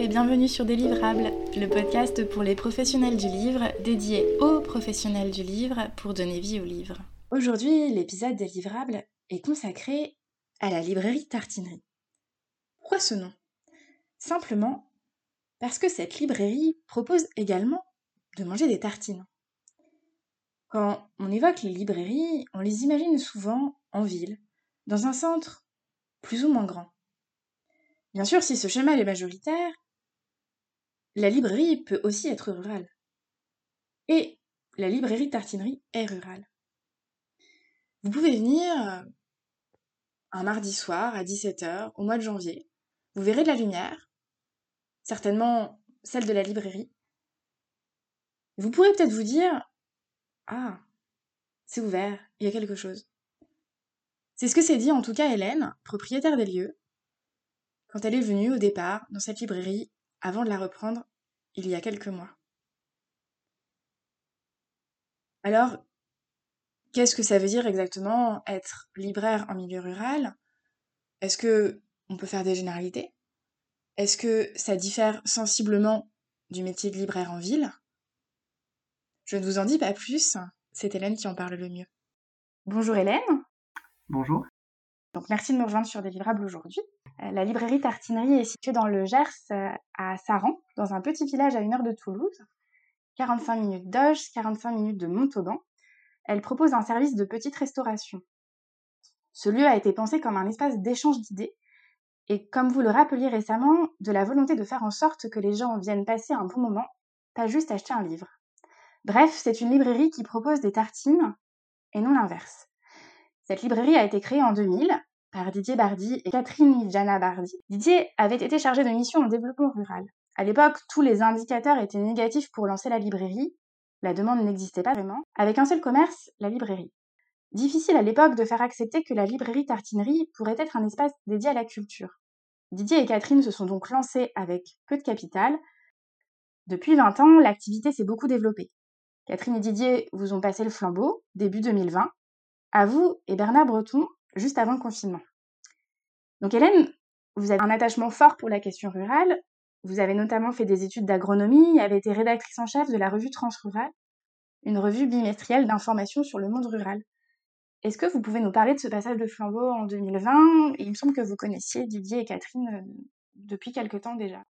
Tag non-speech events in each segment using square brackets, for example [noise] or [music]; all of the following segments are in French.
Et bienvenue sur Délivrables, le podcast pour les professionnels du livre, dédié aux professionnels du livre pour donner vie au livre. Aujourd'hui, l'épisode Délivrables est consacré à la librairie Tartinerie. Pourquoi ce nom? Simplement parce que cette librairie propose également de manger des tartines. Quand on évoque les librairies, on les imagine souvent en ville, dans un centre plus ou moins grand. Bien sûr, si ce schéma est majoritaire, la librairie peut aussi être rurale. Et la librairie tartinerie est rurale. Vous pouvez venir euh, un mardi soir à 17h au mois de janvier. Vous verrez de la lumière, certainement celle de la librairie. Vous pourrez peut-être vous dire Ah, c'est ouvert, il y a quelque chose. C'est ce que s'est dit en tout cas Hélène, propriétaire des lieux, quand elle est venue au départ dans cette librairie avant de la reprendre il y a quelques mois. Alors, qu'est-ce que ça veut dire exactement être libraire en milieu rural? Est-ce que on peut faire des généralités? Est-ce que ça diffère sensiblement du métier de libraire en ville? Je ne vous en dis pas plus, c'est Hélène qui en parle le mieux. Bonjour Hélène. Bonjour. Donc merci de me rejoindre sur Délivrables aujourd'hui. Euh, la librairie Tartinerie est située dans le Gers, euh, à Saran, dans un petit village à une heure de Toulouse. 45 minutes d'Auge, 45 minutes de Montauban. Elle propose un service de petite restauration. Ce lieu a été pensé comme un espace d'échange d'idées et, comme vous le rappeliez récemment, de la volonté de faire en sorte que les gens viennent passer un bon moment, pas juste acheter un livre. Bref, c'est une librairie qui propose des tartines et non l'inverse. Cette librairie a été créée en 2000 par Didier Bardi et Catherine Ijana Bardi. Didier avait été chargé de mission en développement rural. À l'époque, tous les indicateurs étaient négatifs pour lancer la librairie. La demande n'existait pas vraiment. Avec un seul commerce, la librairie. Difficile à l'époque de faire accepter que la librairie tartinerie pourrait être un espace dédié à la culture. Didier et Catherine se sont donc lancés avec peu de capital. Depuis 20 ans, l'activité s'est beaucoup développée. Catherine et Didier vous ont passé le flambeau, début 2020. À vous et Bernard Breton, juste avant le confinement. Donc Hélène, vous avez un attachement fort pour la question rurale. Vous avez notamment fait des études d'agronomie et avez été rédactrice en chef de la revue Transrural, une revue bimestrielle d'information sur le monde rural. Est-ce que vous pouvez nous parler de ce passage de flambeau en 2020 Il me semble que vous connaissiez Didier et Catherine euh, depuis quelque temps déjà.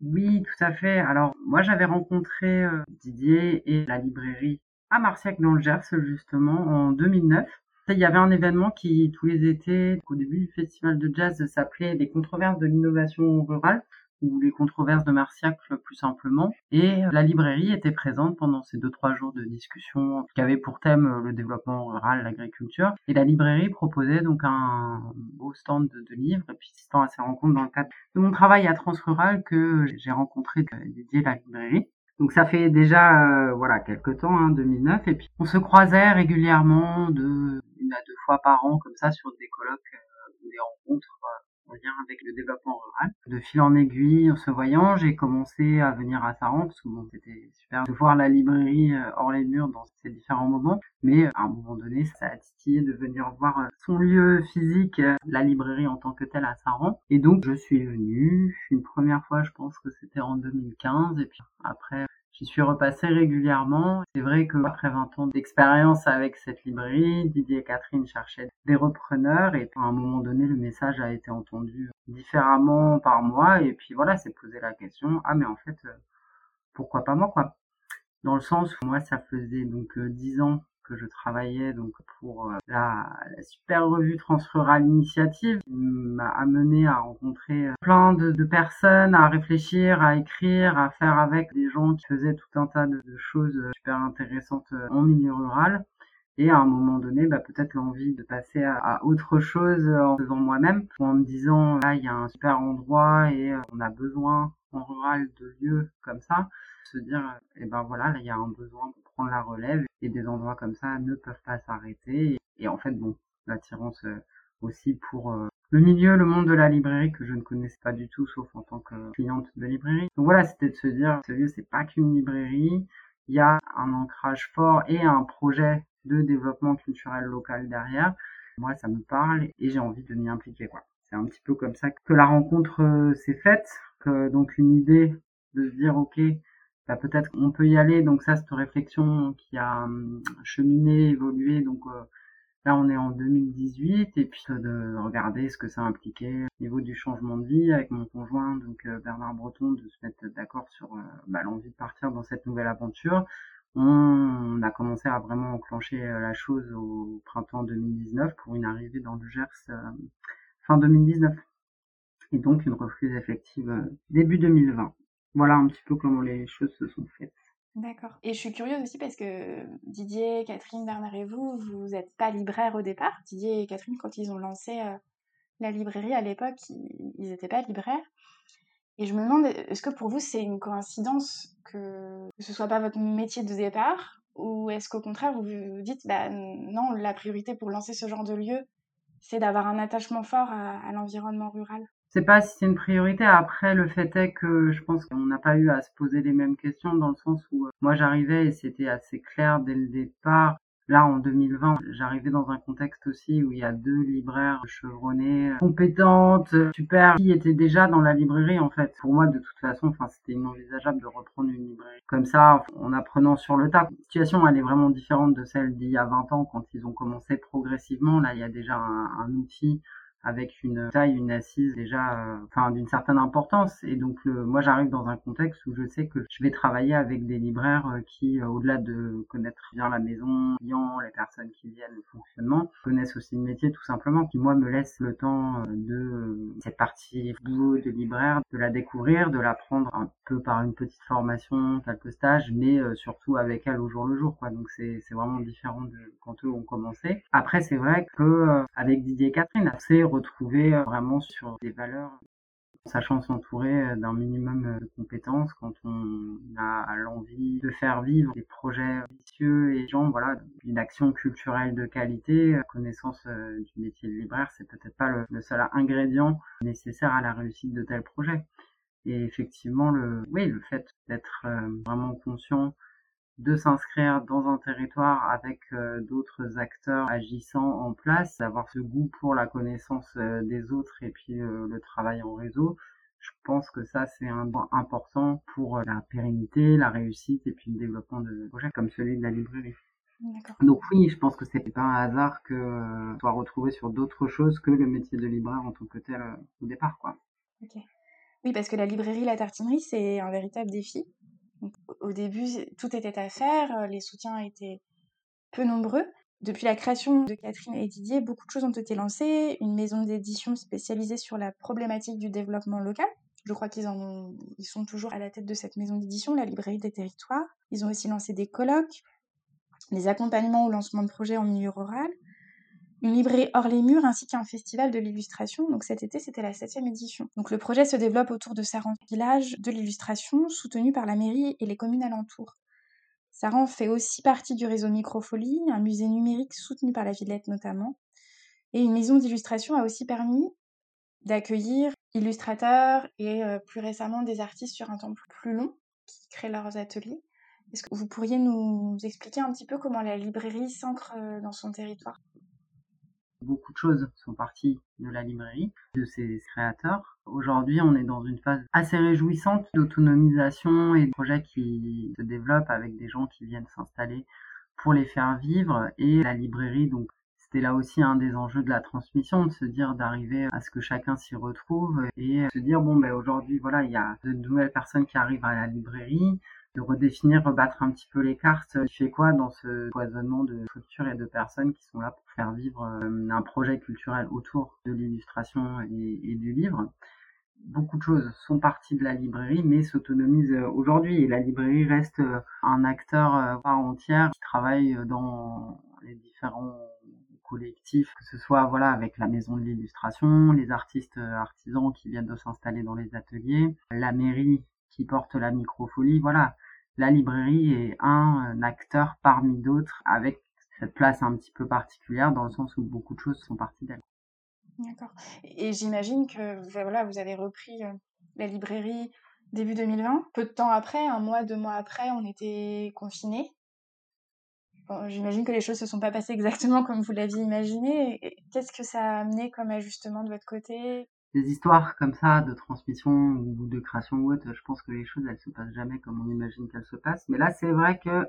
Oui, tout à fait. Alors, moi, j'avais rencontré euh, Didier et la librairie à Marciac dans le Gers, justement, en 2009. Il y avait un événement qui, tous les étés, au début du festival de jazz, s'appelait les controverses de l'innovation rurale ou les controverses de Marciac plus simplement. Et la librairie était présente pendant ces deux trois jours de discussion qui avait pour thème euh, le développement rural, l'agriculture. Et la librairie proposait donc un beau stand de, livres. Et puis c'est à ces rencontres dans le cadre de mon travail à Transrural que j'ai rencontré Didier la librairie. Donc ça fait déjà euh, voilà quelques temps, hein, 2009, et puis on se croisait régulièrement de une à deux fois par an comme ça sur des colloques euh, ou des rencontres euh, en lien avec le développement rural. De fil en aiguille, en se voyant, j'ai commencé à venir à Saran parce que bon, c'était super de voir la librairie hors les murs dans ces différents moments. Mais à un moment donné, ça a titillé de venir voir son lieu physique, la librairie en tant que telle à Saran. Et donc je suis venu une première fois, je pense que c'était en 2015, et puis après J'y suis repassé régulièrement. C'est vrai qu'après 20 ans d'expérience avec cette librairie, Didier et Catherine cherchaient des repreneurs et à un moment donné, le message a été entendu différemment par moi et puis voilà, c'est poser la question, ah mais en fait, euh, pourquoi pas moi quoi? Dans le sens où moi, ça faisait donc 10 euh, ans que je travaillais donc pour euh, la, super revue Transrural Initiative m'a amené à rencontrer euh, plein de, personnes, à réfléchir, à écrire, à faire avec des gens qui faisaient tout un tas de, choses euh, super intéressantes en milieu rural. Et à un moment donné, bah, peut-être l'envie de passer à, autre chose en faisant moi-même, en me disant là il y a un super endroit et on a besoin en rural de lieux comme ça, se dire et eh ben voilà là il y a un besoin la relève et des endroits comme ça ne peuvent pas s'arrêter et, en fait bon l'attirance euh, aussi pour euh, le milieu, le monde de la librairie que je ne connaissais pas du tout sauf en tant que cliente de librairie. Donc voilà, c'était de se dire ce lieu c'est pas qu'une librairie, il y a un ancrage fort et un projet de développement culturel local derrière. Moi ça me parle et j'ai envie de m'y impliquer quoi. C'est un petit peu comme ça que la rencontre euh, s'est faite que, donc une idée de se dire ok, bah, peut-être qu'on peut y aller. Donc ça, cette réflexion qui a hum, cheminé, évolué. Donc euh, là, on est en 2018 et puis de regarder ce que ça impliquait au niveau du changement de vie avec mon conjoint, donc euh, Bernard Breton, de se mettre d'accord sur euh, bah, l'envie de partir dans cette nouvelle aventure. On a commencé à vraiment enclencher la chose au printemps 2019 pour une arrivée dans le Gers fin 2019. Et donc une reprise effective début 2020 voilà un petit peu comment les choses se sont faites. D'accord. Et je suis curieuse aussi parce que Didier, Catherine, Bernard et vous, vous n'êtes pas libraire au départ. Didier et Catherine, quand ils ont lancé euh, la librairie à l'époque, ils n'étaient pas libraires. Et je me demande, est-ce que pour vous c'est une coïncidence que, ce soit pas votre métier de départ ou est-ce qu'au contraire vous vous dites, bah non, la priorité pour lancer ce genre de lieu, c'est d'avoir un attachement fort à l'environnement rural? Sais pas si c'est une priorité. Après, le fait est que je pense qu'on n'a pas eu à se poser les mêmes questions dans le sens où euh, moi j'arrivais et c'était assez clair dès le départ. Là, en 2020, j'arrivais dans un contexte aussi où il y a deux libraires chevronnés, compétentes, super, qui étaient déjà dans la librairie, en fait. Pour moi, de toute façon, enfin, c'était inenvisageable de reprendre une librairie comme ça, en apprenant sur le tas. La situation, elle est vraiment différente de celle d'il y a 20 ans, quand ils ont commencé progressivement. Là, il y a déjà un outil avec une taille, une assise déjà, euh, enfin d'une certaine importance. Et donc moi j'arrive dans un contexte où je sais que je vais travailler avec des libraires euh, qui, euh, au-delà de connaître bien la maison, les personnes qui viennent, le fonctionnement, connaissent aussi le métier tout simplement, qui moi me laisse le temps de cette partie boulot de libraire, de la découvrir, de l'apprendre un peu par une petite formation, quelques stages, mais surtout avec elle au jour le jour. Quoi. Donc c'est vraiment différent de quand eux ont commencé. Après c'est vrai que avec Didier et Catherine, c'est retrouver euh, vraiment sur des valeurs sachant s'entourer euh, d'un minimum euh, de compétences quand on a l'envie de faire vivre des projets ambitieux et gens, voilà, une action culturelle de qualité, connaissance du métier de libraire, c'est peut-être pas le, seul ingrédient nécessaire à la réussite de tels projets. Et effectivement, oui, le fait d'être vraiment conscient de s'inscrire dans un territoire avec euh, d'autres acteurs agissant en place, d'avoir ce goût pour la connaissance euh, des autres et puis euh, le travail en réseau. Je pense que ça, c'est un point important pour la pérennité, la réussite et puis le développement de projets comme celui de la librairie. Donc oui, je pense que c'est pas un hasard que soit retrouvé sur d'autres choses que le métier de libraire en tant que tel au départ, quoi. Oui, parce que la librairie, la tartinerie, c'est un véritable défi au début, tout était à faire, euh, les soutiens étaient peu nombreux. Depuis la création de Catherine et Didier, beaucoup de choses ont été lancées. Une maison d'édition spécialisée sur la problématique du développement local. Je crois qu'ils sont toujours à la tête de cette maison d'édition, la librairie des territoires. Ils ont aussi lancé des colloques, des accompagnements au lancement de projets en milieu rural une librairie hors les murs ainsi qu'un festival de l'illustration. Donc cet été, c'était la septième édition. Donc le projet se développe autour de Saran Village de l'illustration, soutenu par la mairie et les communes alentours. Saran fait aussi partie du réseau Microfolie, un musée numérique soutenu par la Villette notamment. Et une maison d'illustration a aussi permis d'accueillir illustrateurs et euh, plus récemment des artistes sur un temps plus long qui créent leurs ateliers. Est-ce que vous pourriez nous expliquer un petit peu comment la librairie s'ancre euh, dans son territoire? Beaucoup de choses sont parties de la librairie, de ses créateurs. Aujourd'hui, on est dans une phase assez réjouissante d'autonomisation et de projets qui se développent avec des gens qui viennent s'installer pour les faire vivre. Et la librairie, donc, c'était là aussi un des enjeux de la transmission, de se dire d'arriver à ce que chacun s'y retrouve et se dire, bon, ben aujourd'hui, voilà, il y a de nouvelles personnes qui arrivent à la librairie de redéfinir, rebattre un petit peu les cartes. Tu fais quoi dans ce foisonnement de structures et de personnes qui sont là pour faire vivre euh, un projet culturel autour de l'illustration et, du livre? Beaucoup de choses sont parties de la librairie, mais s'autonomisent euh, aujourd'hui. Et la librairie reste euh, un acteur part entière qui travaille dans les différents collectifs, que ce soit voilà avec la maison de l'illustration, les artistes artisans qui viennent de s'installer dans les ateliers, la mairie qui porte la microfolie. Voilà, la librairie est un acteur parmi d'autres avec cette place un petit peu particulière dans le sens où beaucoup de choses sont parties d'elle. D'accord. Et j'imagine que voilà, vous avez repris euh, la librairie début 2020. Peu de temps après, un mois, deux mois après, on était confinés. j'imagine que les choses ne se sont pas passées exactement comme vous l'aviez imaginé. Qu'est-ce que ça a amené comme ajustement de votre côté? Des histoires comme ça de transmission ou de création ou autre, je pense que les choses elles se passent jamais comme on imagine qu'elles se passent. Mais là, c'est vrai que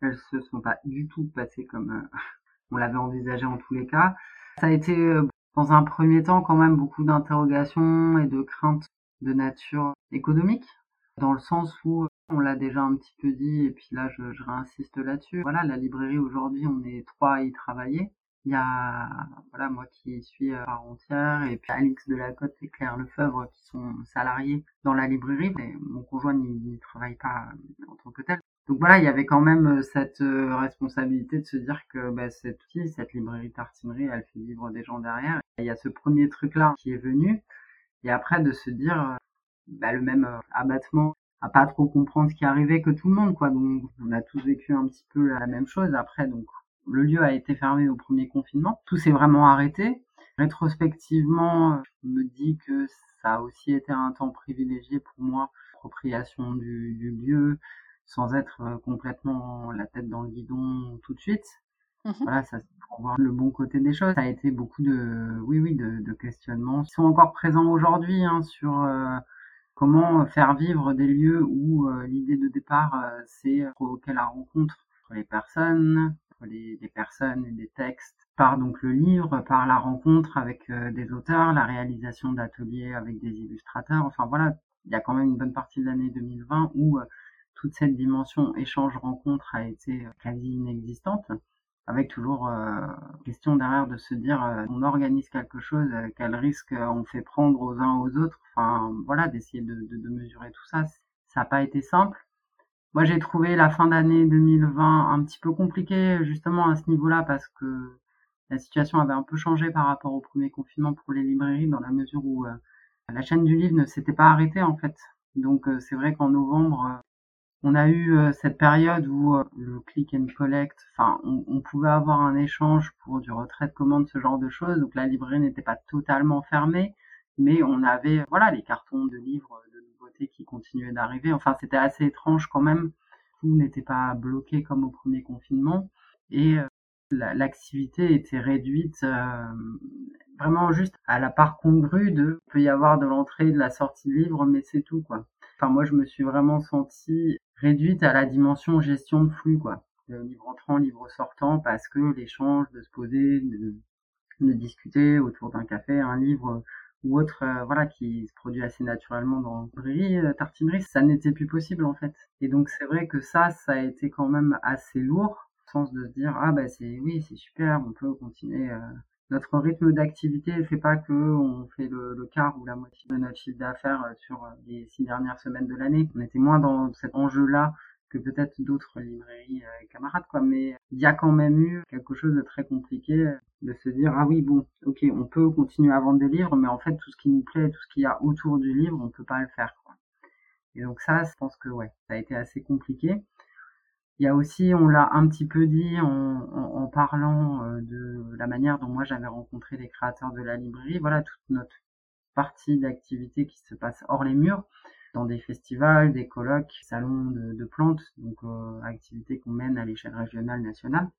elles se sont pas du tout passées comme euh, [laughs] on l'avait envisagé en tous les cas. Ça a été euh, dans un premier temps quand même beaucoup d'interrogations et de craintes de nature économique, dans le sens où on l'a déjà un petit peu dit et puis là je, je réinsiste là-dessus. Voilà, la librairie aujourd'hui, on est trois à y travailler. Il y a voilà moi qui suis à part entière et puis Alix Delacote et Claire Lefebvre qui sont salariés dans la librairie. Mais mon conjoint n'y travaille pas en tant que tel. Donc voilà, il y avait quand même cette responsabilité de se dire que bah, cette outil, cette librairie tartinerie, elle fait vivre des gens derrière. il y a ce premier truc-là qui est venu. Et après de se dire bah, le même abattement à pas trop comprendre ce qui arrivait que tout le monde quoi donc on a tous vécu un petit peu la même chose après donc le lieu a été fermé au premier confinement. Tout s'est vraiment arrêté. Rétrospectivement, je me dis que ça a aussi été un temps privilégié pour moi, appropriation du, du lieu, sans être euh, complètement la tête dans le guidon tout de suite. Mmh voilà, ça pour voir le bon côté des choses. Ça a été beaucoup de, oui, oui, de, de questionnements qui sont encore présents aujourd'hui hein, sur euh, comment faire vivre des lieux où euh, l'idée de départ c'est provoquer la rencontre entre les personnes, les, personnes et des textes par donc le livre, par la rencontre avec euh, des auteurs, la réalisation d'ateliers avec des illustrateurs. Enfin voilà, il y a quand même une bonne partie de l'année 2020 où euh, toute cette dimension échange-rencontre a été euh, quasi inexistante, avec toujours question derrière de se dire on organise quelque chose, quel risque on fait prendre aux uns aux autres. Enfin voilà, d'essayer de, de mesurer tout ça. Ça n'a pas été simple. Moi, j'ai trouvé la fin d'année 2020 un petit peu compliquée justement à ce niveau-là parce que la situation avait un peu changé par rapport au premier confinement pour les librairies dans la mesure où euh, la chaîne du livre ne s'était pas arrêtée en fait. Donc euh, c'est vrai qu'en novembre, euh, on a eu cette période où le click and collect, enfin on, on, pouvait avoir un échange pour du retrait de commande, ce genre de choses. Donc la librairie n'était pas totalement fermée, mais on avait voilà les cartons de livres qui continuaient d'arriver. Enfin, c'était assez étrange quand même. Tout n'était pas bloqué comme au premier confinement. Et euh, l'activité était réduite euh, vraiment juste à la part congrue de peut y avoir de l'entrée de la sortie de livre mais c'est tout quoi enfin moi je me suis vraiment sentie réduite à la dimension gestion de flux quoi livre entrant livre sortant parce que l'échange de se poser de discuter autour d'un café un livre ou autre euh, voilà qui se produit assez naturellement dans librairie euh, tartinerie ça n'était plus possible en fait. Et donc c'est vrai que ça ça a été quand même assez lourd au sens de se dire ah bah c'est oui c'est super on peut continuer euh, notre rythme d'activité. Fait pas que on fait le, le, quart ou la moitié de notre chiffre d'affaires sur les six dernières semaines de l'année. On était moins dans cet enjeu là que peut-être d'autres librairies euh, camarades quoi. Mais il y a quand même eu quelque chose de très compliqué de se dire ah oui bon ok on peut continuer à vendre des livres mais en fait tout ce qui nous plaît tout ce qu'il y a autour du livre on peut pas le faire quoi. et donc ça je pense que ouais ça a été assez compliqué. Il y a aussi on l'a un petit peu dit en parlant euh, de la manière dont moi j'avais rencontré les créateurs de la librairie. Voilà toute notre partie d'activité qui se passe hors les murs dans des festivals, des colloques, salons de, plantes, donc euh, activités qu'on mène à l'échelle régionale, nationale.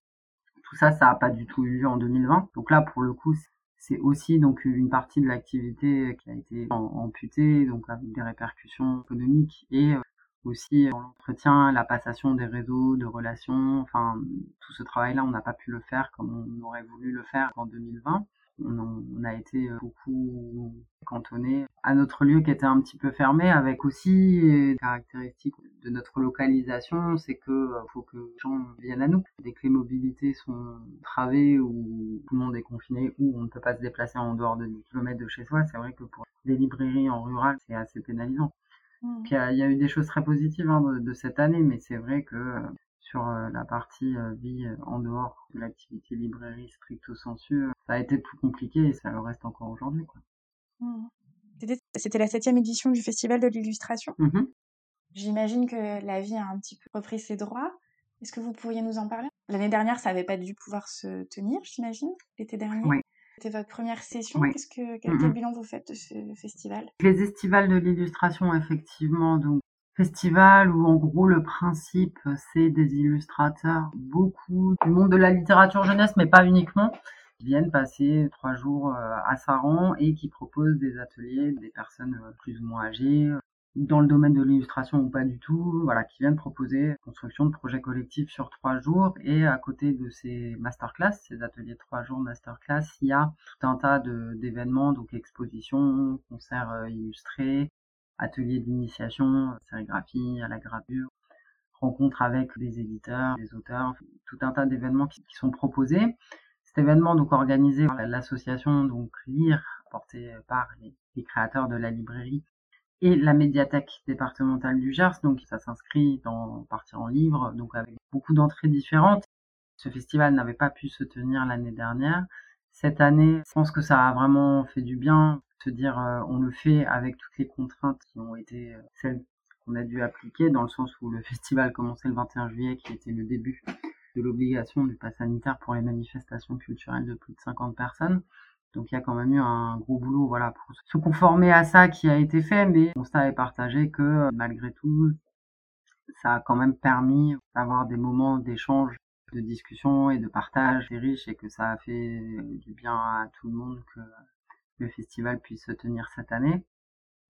Tout ça, ça n'a pas du tout eu lieu en 2020. Donc là, pour le coup, c'est aussi donc une partie de l'activité qui a été amputée, donc avec des répercussions économiques et euh, aussi l'entretien, la passation des réseaux de relations, enfin tout ce travail-là, on n'a pas pu le faire comme on aurait voulu le faire en 2020 on, a été euh, beaucoup cantonné à notre lieu qui était un petit peu fermé avec aussi une caractéristique de notre localisation, c'est que euh, faut que les gens viennent à nous. Dès que les mobilités sont travées ou tout le monde est confiné ou on ne peut pas se déplacer en dehors de 10 km de chez soi, c'est vrai que pour des librairies en rural, c'est assez pénalisant. Mmh. Il, y a, il y, a, eu des choses très positives hein, de, de, cette année, mais c'est vrai que euh, sur euh, la partie euh, vie euh, en dehors de l'activité librairie stricto sensu, ça a été plus compliqué et ça le reste encore aujourd'hui. Mmh. C'était la septième édition du Festival de l'illustration. Mmh J'imagine que la vie a un petit peu repris ses droits. Est-ce que vous pourriez nous en parler? L'année dernière, ça n'avait pas dû pouvoir se tenir, j'imagine, l'été dernier. Oui. C'était votre première session. Qu'est-ce que, quel, quel, mmh bilan vous faites de ce festival? Les estivales de l'illustration, effectivement, donc festival où en gros le principe c'est des illustrateurs, beaucoup du monde de la littérature jeunesse, mais pas uniquement, qui viennent passer trois jours à Saran et qui proposent des ateliers des personnes plus ou moins âgées, dans le domaine de l'illustration ou pas du tout, voilà, qui viennent proposer construction de projets collectifs sur trois jours. Et à côté de ces masterclass, ces ateliers de trois jours masterclass, il y a tout un tas d'événements, donc expositions, concerts euh, illustrés, ateliers d'initiation, sérigraphie, à la gravure, rencontres avec les éditeurs, les auteurs, tout un tas d'événements qui, sont proposés. Cet événement donc organisé par l'association donc Lire, porté par les créateurs de la librairie et la médiathèque départementale du Gers. Donc ça s'inscrit dans Partir en livre, donc avec beaucoup d'entrées différentes. Ce festival n'avait pas pu se tenir l'année dernière. Cette année, je pense que ça a vraiment fait du bien, se dire euh, on le fait avec toutes les contraintes qui ont été euh, celles qu'on a dû appliquer, dans le sens où le [laughs] festival commençait le 21 juillet, qui était le début de l'obligation du pass sanitaire pour les manifestations culturelles de plus de 50 personnes. Donc il y a quand même eu un gros boulot voilà pour se conformer à ça qui a été fait, mais constat est partagé que euh, malgré tout, ça a quand même permis d'avoir des moments d'échange, de discussion et de partage riches et que ça a fait du bien à tout le monde que le festival puisse se tenir cette année.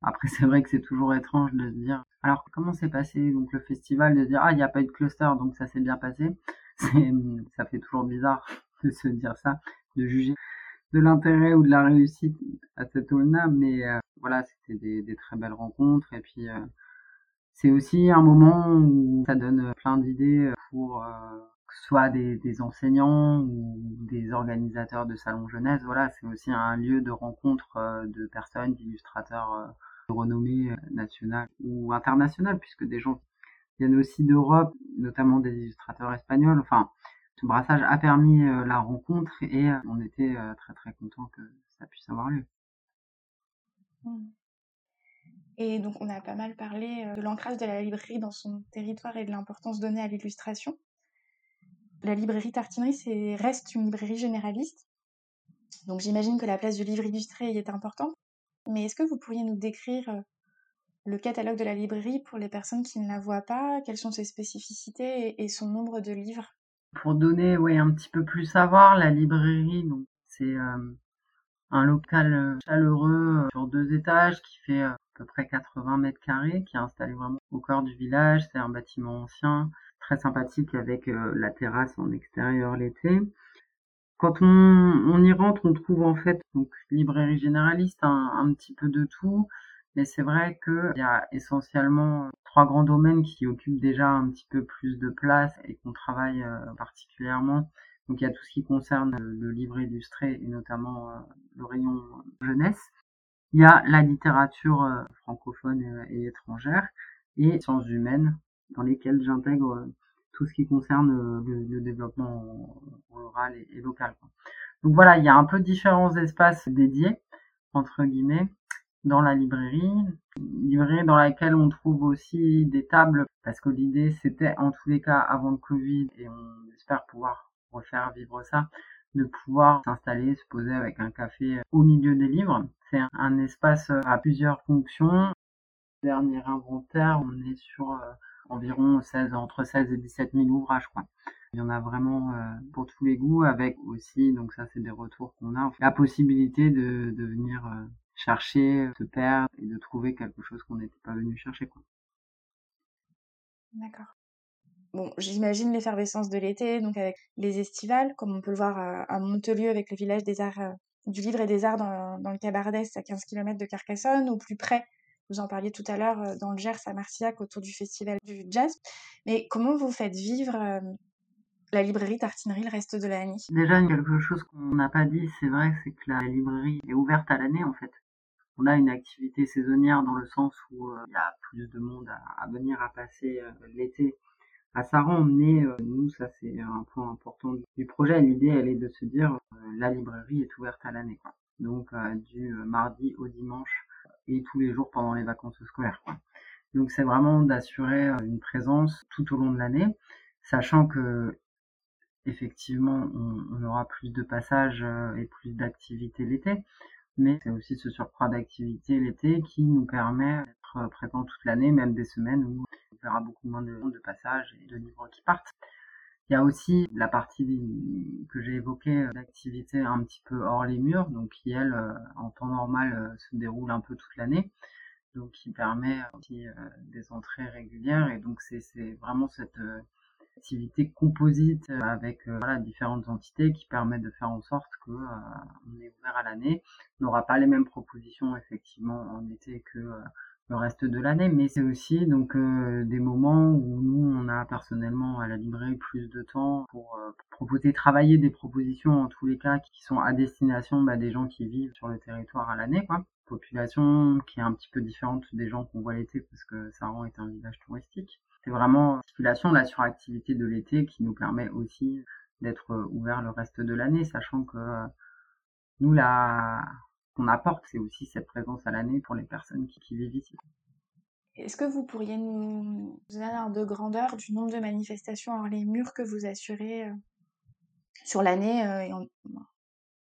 Après, c'est vrai que c'est toujours étrange de se dire, alors comment s'est passé donc le festival, de dire ah il n'y a pas eu de cluster donc ça s'est bien passé. [laughs] ça fait toujours bizarre de se dire ça, de juger de l'intérêt ou de la réussite à cette aulna, mais euh, voilà, c'était des, très belles rencontres et puis euh, c'est aussi un moment où ça donne plein d'idées pour euh, soit des, enseignants ou des organisateurs de salons jeunesse. Voilà, c'est aussi un lieu de rencontre de personnes, d'illustrateurs de renommée nationale ou internationale, puisque des gens viennent aussi d'Europe, notamment des illustrateurs espagnols. Enfin, ce brassage a permis euh, la rencontre et euh, on était euh, très très content que ça puisse avoir lieu. Et donc on a pas mal parlé de l'ancrage de la librairie dans son territoire et de l'importance donnée à l'illustration. La librairie Tartinerie reste une librairie généraliste. Donc j'imagine que la place du livre illustré y est importante. Mais est-ce que vous pourriez nous décrire le catalogue de la librairie pour les personnes qui ne la voient pas? Quelles sont ses spécificités et son nombre de livres? Pour donner ouais, un petit peu plus à voir, la librairie, c'est euh, un local euh, chaleureux euh, sur deux étages qui fait à peu près 80 mètres carrés, qui est installé vraiment au cœur du village. C'est un bâtiment ancien, très sympathique avec la terrasse en extérieur l'été. Quand on, on, y rentre, on trouve en fait donc librairie généraliste, un, un petit peu de tout. Mais c'est vrai qu'il y a essentiellement trois grands domaines qui occupent déjà un petit peu plus de place et qu'on travaille euh, particulièrement. Donc il y a tout ce qui concerne le livre illustré et notamment euh, le rayon jeunesse. Il y a la littérature euh, francophone et, étrangère et sciences humaines dans lesquelles j'intègre tout ce qui concerne le, développement rural et, local. Donc voilà, il y a un peu différents espaces dédiés entre guillemets dans la librairie, librairie dans laquelle on trouve aussi des tables, parce que l'idée c'était en tous les cas avant le Covid, et on espère pouvoir refaire vivre ça, de pouvoir s'installer, se poser avec un café au milieu des livres. C'est un espace à plusieurs fonctions. Dernier inventaire, on est sur euh, environ 16, entre 16 et 17 000 ouvrages, quoi. Il y en a vraiment euh, pour tous les goûts, avec aussi, donc ça c'est des retours qu'on a, la possibilité de, de venir euh, chercher, se perdre et de trouver quelque chose qu'on n'était pas venu chercher. D'accord. Bon, j'imagine l'effervescence de l'été, donc avec les estivales, comme on peut le voir à, Montelieu avec le village des arts, euh, du livre et des arts dans, dans le Cabardès à 15 km de Carcassonne, ou plus près, vous en parliez tout à l'heure, euh, dans le Gers à Marciac autour du festival du jazz. Mais comment vous faites vivre euh, la librairie Tartinerie le reste de l'année? Déjà, quelque chose qu'on n'a pas dit, c'est vrai, c'est que la librairie est ouverte à l'année en fait on a une activité saisonnière dans le sens où euh, il y a plus de monde à, venir à passer l'été à Saran, mais nous, ça c'est un point important du projet. L'idée, elle est de se dire, la librairie est ouverte à l'année. Donc du mardi au dimanche tous les jours pendant les vacances scolaires. Donc c'est vraiment d'assurer une présence tout au long de l'année, sachant que effectivement on, aura plus de passages et plus d'activités l'été mais c'est aussi ce surcroît d'activité l'été qui nous permet d'être présent toute l'année, même des semaines où on verra beaucoup moins de, de passages et de livres qui partent. Il y a aussi la partie que j'ai évoquée d'activité un petit peu hors les murs, donc qui elle, en temps normal, se déroule un peu toute l'année donc qui permet aussi des entrées régulières et donc c'est vraiment cette activité composite avec différentes entités qui permet de faire en sorte que on est ouvert à l'année. On n'aura pas les mêmes propositions effectivement en été que le reste de l'année, mais c'est aussi donc des moments où nous on a personnellement à la librairie plus de temps pour, proposer, travailler des propositions en tous les cas qui sont à destination bah, des gens qui vivent sur le territoire à l'année, quoi population qui est un petit peu différente des gens qu'on voit l'été parce que Saran est un village touristique. C'est vraiment l'articulation, la suractivité de l'été qui nous permet aussi d'être ouvert le reste de l'année, sachant que euh, nous, la qu'on apporte, c'est aussi cette présence à l'année pour les personnes qui, vivent ici. Est-ce que vous pourriez nous donner un de grandeur du nombre de manifestations hors les murs que vous assurez euh, sur l'année euh, et en,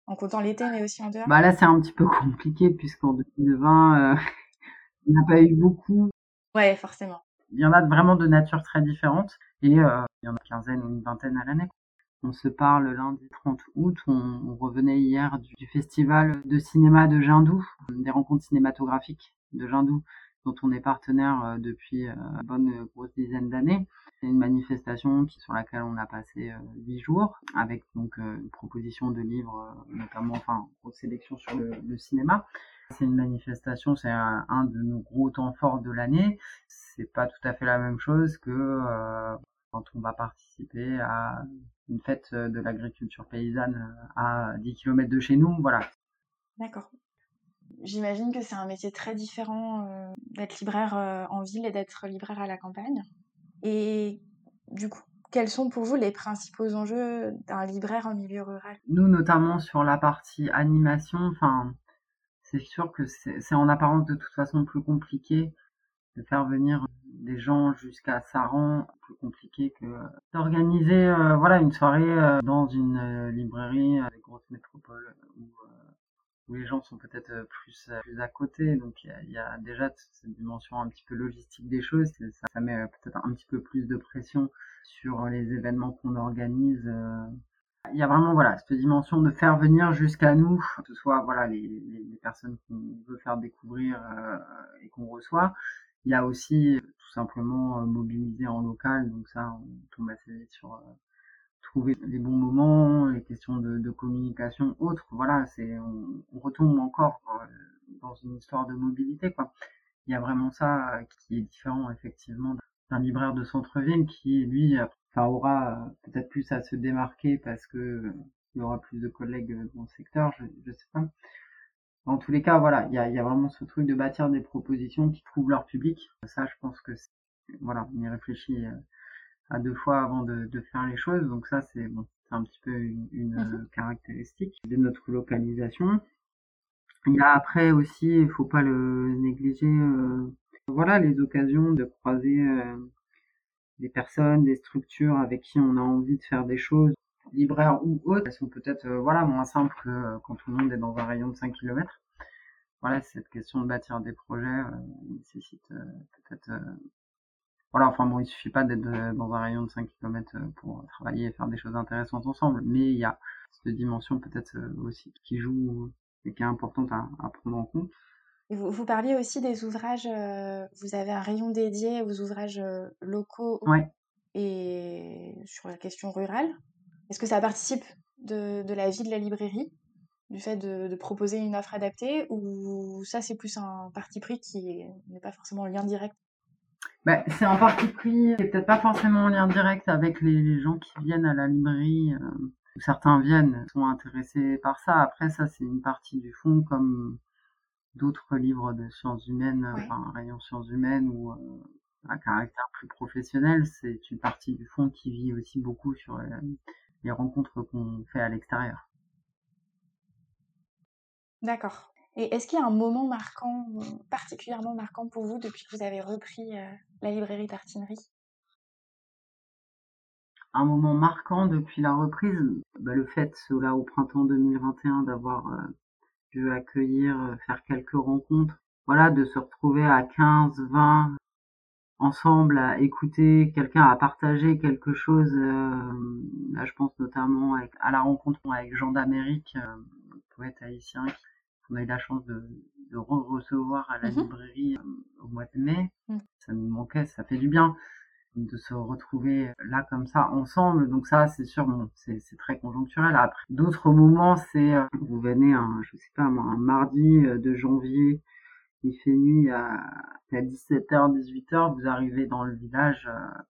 en comptant l'été, mais aussi en dehors? Bah là, c'est un petit peu compliqué puisqu'en 2020, euh, il n'y a pas eu beaucoup. Ouais, forcément. Il y en a vraiment de nature très différente et euh, il y en a une quinzaine ou une vingtaine à l'année. On se parle lundi 30 août, on, revenait hier du, festival de cinéma de Jindou, des rencontres cinématographiques de Jindou, dont on est partenaire euh, depuis une bonne grosse dizaine d'années. C'est une manifestation qui, sur laquelle on a passé euh, huit jours, avec donc euh, une proposition de livres, euh, notamment, enfin, grosse sélection sur le, cinéma. C'est une manifestation, c'est un, de nos gros temps forts de l'année. C'est pas tout à fait la même chose que quand on va participer à une fête de l'agriculture paysanne à 10 km de chez nous, voilà. D'accord. J'imagine que c'est un métier très différent d'être libraire en ville et d'être libraire à la campagne. Et du coup, quels sont pour vous les principaux enjeux d'un libraire en milieu rural? Nous, notamment sur la partie animation, enfin, c'est sûr que c'est en apparence de toute façon plus compliqué de faire venir des gens jusqu'à Saran, plus compliqué que d'organiser euh, voilà une soirée euh, dans une euh, librairie des grosses métropoles où où les gens sont peut-être plus, plus à côté. Donc il y, a, déjà cette dimension un petit peu logistique des choses. Ça, met peut-être un petit peu plus de pression sur les événements qu'on organise. Il y a vraiment voilà cette dimension de faire venir jusqu'à nous, que ce soit voilà les, les, personnes qu'on veut faire découvrir et qu'on reçoit. Il y a aussi tout simplement mobiliser en local. Donc ça, on tombe assez vite sur trouver les bons moments, les questions de, communication autres. Voilà, c'est on, retombe encore euh, dans une histoire de mobilité. Quoi. Il y a vraiment ça euh, qui est différent effectivement d'un libraire de centre-ville qui lui enfin, aura peut-être plus à se démarquer parce que il y aura plus de collègues dans le secteur, je, je sais pas. En tous les cas, voilà, il y a, y a vraiment ce truc de bâtir des propositions qui trouvent leur public. Ça, je pense que voilà, on y réfléchit euh, à deux fois avant de, de faire les choses. Donc ça, c'est bon, c'est un petit peu une, une mhm. euh, caractéristique de notre localisation. Il y a après aussi, il faut pas le négliger, euh, voilà, les occasions de croiser euh, des personnes, des structures avec qui on a envie de faire des choses, libraires ou autres, elles sont peut-être voilà moins simples que quand tout le monde est dans un rayon de 5 km. Voilà, cette question de bâtir des projets nécessite peut-être voilà, enfin bon, il suffit pas d'être euh, dans un rayon de 5 km euh, pour travailler et faire des choses intéressantes ensemble, mais il y a cette dimension peut-être euh, aussi qui joue et qui est importante à, prendre en compte. vous, vous, parliez aussi des ouvrages, vous avez un rayon dédié aux ouvrages locaux et sur la question rurale. Est-ce que ça participe de, de, la vie de la librairie, du fait de, de proposer une offre adaptée, ou ça c'est plus un parti pris qui n'est pas forcément en lien direct? Bah, c'est un parti pris, c'est peut-être pas forcément en lien direct avec les, gens qui viennent à la librairie. Euh, certains viennent, sont intéressés par ça. Après, ça, c'est une partie du fond, comme d'autres livres de sciences humaines, enfin, un rayon sciences humaines ou euh, à caractère plus professionnel. C'est une partie du fond qui vit aussi beaucoup sur euh, les rencontres qu'on fait à l'extérieur. D'accord. Et est-ce qu'il y a un moment marquant, particulièrement marquant pour vous depuis que vous avez repris euh, la librairie Tartinerie Un moment marquant depuis la reprise, bah, le fait, là, au printemps 2021, d'avoir euh, pu accueillir, euh, faire quelques rencontres, voilà, de se retrouver à 15, 20 ensemble à écouter quelqu'un, à partager quelque chose. là, je pense notamment à la rencontre avec Jean d'Amérique, poète haïtien, qu'on a eu la chance de, de re-recevoir à la mmh librairie au mois de mai. Mmh. Ça nous manquait, ça fait du bien de se retrouver là comme ça ensemble. Donc ça, c'est sûr, bon, c'est très conjoncturel. Après, d'autres moments, c'est euh, vous venez un, je sais pas un mardi euh, de janvier, il fait nuit à, à 17h, 18h, vous arrivez dans le village, euh,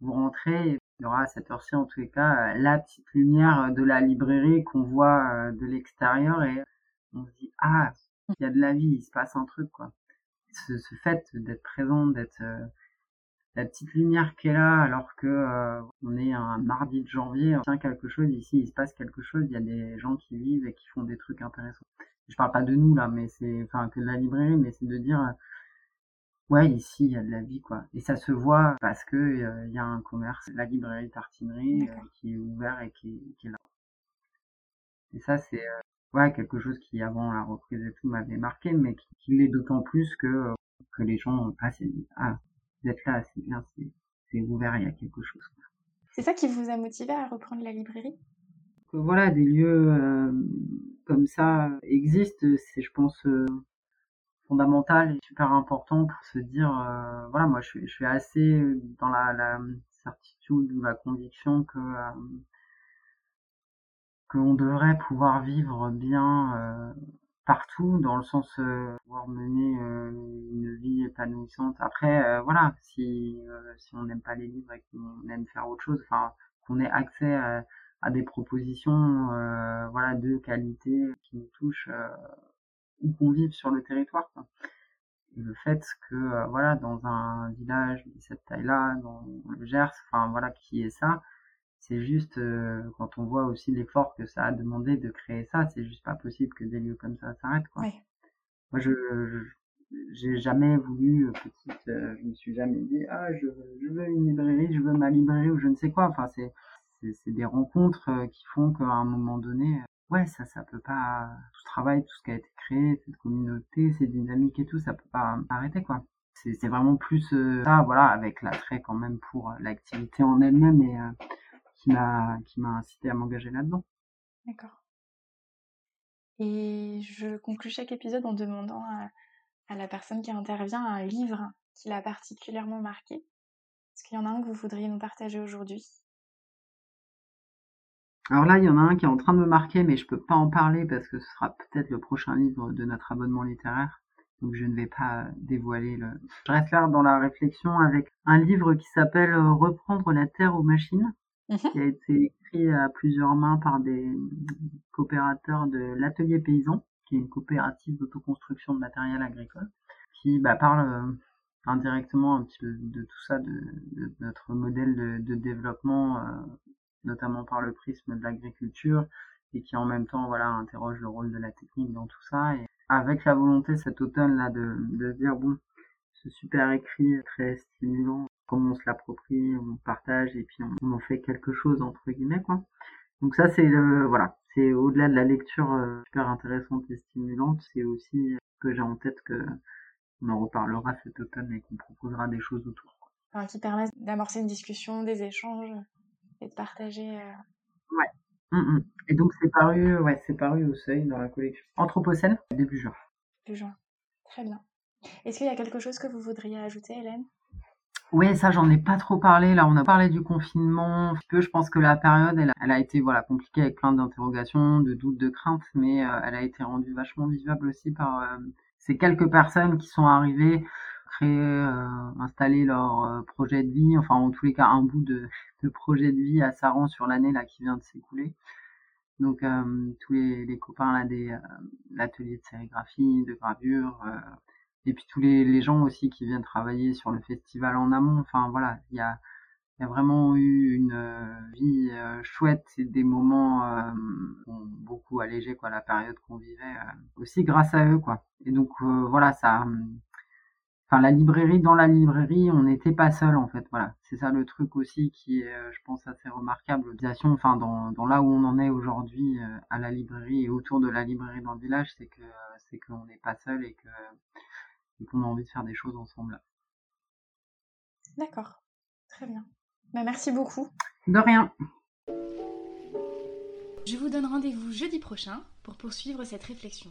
vous rentrez, il y aura à cette heure-ci en tous les cas la petite lumière de la librairie qu'on voit de l'extérieur et on se dit ah il y a de la vie, il se passe un truc quoi. Ce, fait d'être présent, d'être la petite lumière qui est là alors que euh, on est un mardi de janvier, tient quelque chose ici, il se passe quelque chose, il y a des gens qui vivent et qui font des trucs intéressants. Je parle pas de nous là, mais c'est enfin que de la librairie, mais c'est de dire euh, ouais ici il y a de la vie quoi. Et ça se voit parce que euh, il y a un commerce, la librairie tartinerie qui est ouvert et qui, qui est là. Et ça c'est ouais quelque chose qui avant la reprise et tout m'avait marqué, mais qui, qui l'est d'autant plus que que les gens passent ah d'être là, c'est bien, c'est ouvert, il y a quelque chose. C'est ça qui vous a motivé à reprendre la librairie? Que, Voilà, des lieux euh, comme ça existent, c'est, je pense, euh, fondamental et super important pour se dire, euh, voilà, moi, je, je, suis assez dans la, la certitude ou la conviction que qu'on devrait pouvoir vivre bien partout dans le sens euh, pouvoir mener euh, une vie épanouissante. Après euh, voilà si si on n'aime pas les livres et qu'on aime faire autre chose enfin qu'on ait accès à, à des propositions voilà de qualité qui nous touchent ou qu'on vive sur le territoire quoi. Et le fait que voilà dans un village de cette taille-là dans le Gers enfin voilà qui est ça c'est juste euh, quand on voit aussi l'effort que ça a demandé de créer ça, c'est juste pas possible que des lieux comme ça s'arrêtent. Quoi. Moi, je, j'ai jamais voulu euh, petite, euh, je me suis jamais dit ah je, je, veux une librairie, je veux ma librairie ou je ne sais quoi. Enfin c'est c'est des rencontres qui font qu'à un moment donné, ouais ça ça peut pas tout ce travail, tout ce qui a été créé, cette communauté, ces dynamiques et tout, ça peut pas arrêter quoi. C'est vraiment plus ça, voilà, avec l'attrait quand même pour l'activité en elle-même et qui m'a incité à m'engager là-dedans. D'accord. Et je conclue chaque épisode en demandant à, la personne qui intervient un livre qui l'a particulièrement marqué. Est-ce qu'il y en a un que vous voudriez nous partager aujourd'hui? Alors là, il y en a un qui est en train de me marquer, mais je peux pas en parler parce que ce sera peut-être le prochain livre de notre abonnement littéraire. Donc je ne vais pas dévoiler le. Je reste là dans la réflexion avec un livre qui s'appelle Reprendre la terre aux machines Mmh qui a été écrit à plusieurs mains par des coopérateurs de l'Atelier Paysan, qui est une coopérative d'autoconstruction de matériel agricole, qui bah, parle euh, indirectement un petit peu de tout ça, de, de notre modèle de, de développement, euh, notamment par le prisme de l'agriculture, et qui en même temps voilà interroge le rôle de la technique dans tout ça, et avec la volonté cet automne là de, de dire bon, ce super écrit très stimulant comment on se l'approprie, on partage et puis on, en fait quelque chose entre guillemets quoi. Donc ça c'est voilà, c'est au-delà de la lecture euh, super intéressante et stimulante, c'est aussi euh, que j'ai en tête que on en reparlera cet automne et qu'on proposera des choses autour. qui permet d'amorcer une discussion, des échanges et de partager. Euh, ouais. Mmh, mmh. Et donc c'est paru, ouais, c'est paru au seuil dans la collection Anthropocène début juin. Début juin. Très bien. Est-ce qu'il y a quelque chose que vous voudriez ajouter, Hélène? Oui, ça j'en ai pas trop parlé. Là, on a parlé du confinement. Peu, je pense que la période, elle, elle a été voilà compliquée avec plein d'interrogations, de doutes, de craintes, mais euh, elle a été rendue vachement vivable aussi par euh, ces quelques personnes qui sont arrivées, créer, euh, installer leur projet de vie, enfin en tous les cas un bout de, projet de vie à Saran sur l'année là qui vient de s'écouler. Donc tous les, copains là l'atelier de sérigraphie, de gravure et puis tous les, gens aussi qui viennent travailler sur le festival en amont. Enfin voilà, il y a, vraiment eu une euh, vie euh, chouette et des moments euh, beaucoup allégé quoi la période qu'on vivait euh, aussi grâce à eux quoi. Et donc voilà ça. Enfin la librairie dans la librairie, on n'était pas seul en fait. Voilà, c'est ça le truc aussi qui est, je pense, assez remarquable. Enfin dans, dans là où on en est aujourd'hui à la librairie et autour de la librairie dans le village, c'est que c'est qu'on n'est pas seul et que et qu'on a envie de faire des choses ensemble. D'accord, très bien. Bah, merci beaucoup. De rien. Je vous donne rendez-vous jeudi prochain pour poursuivre cette réflexion.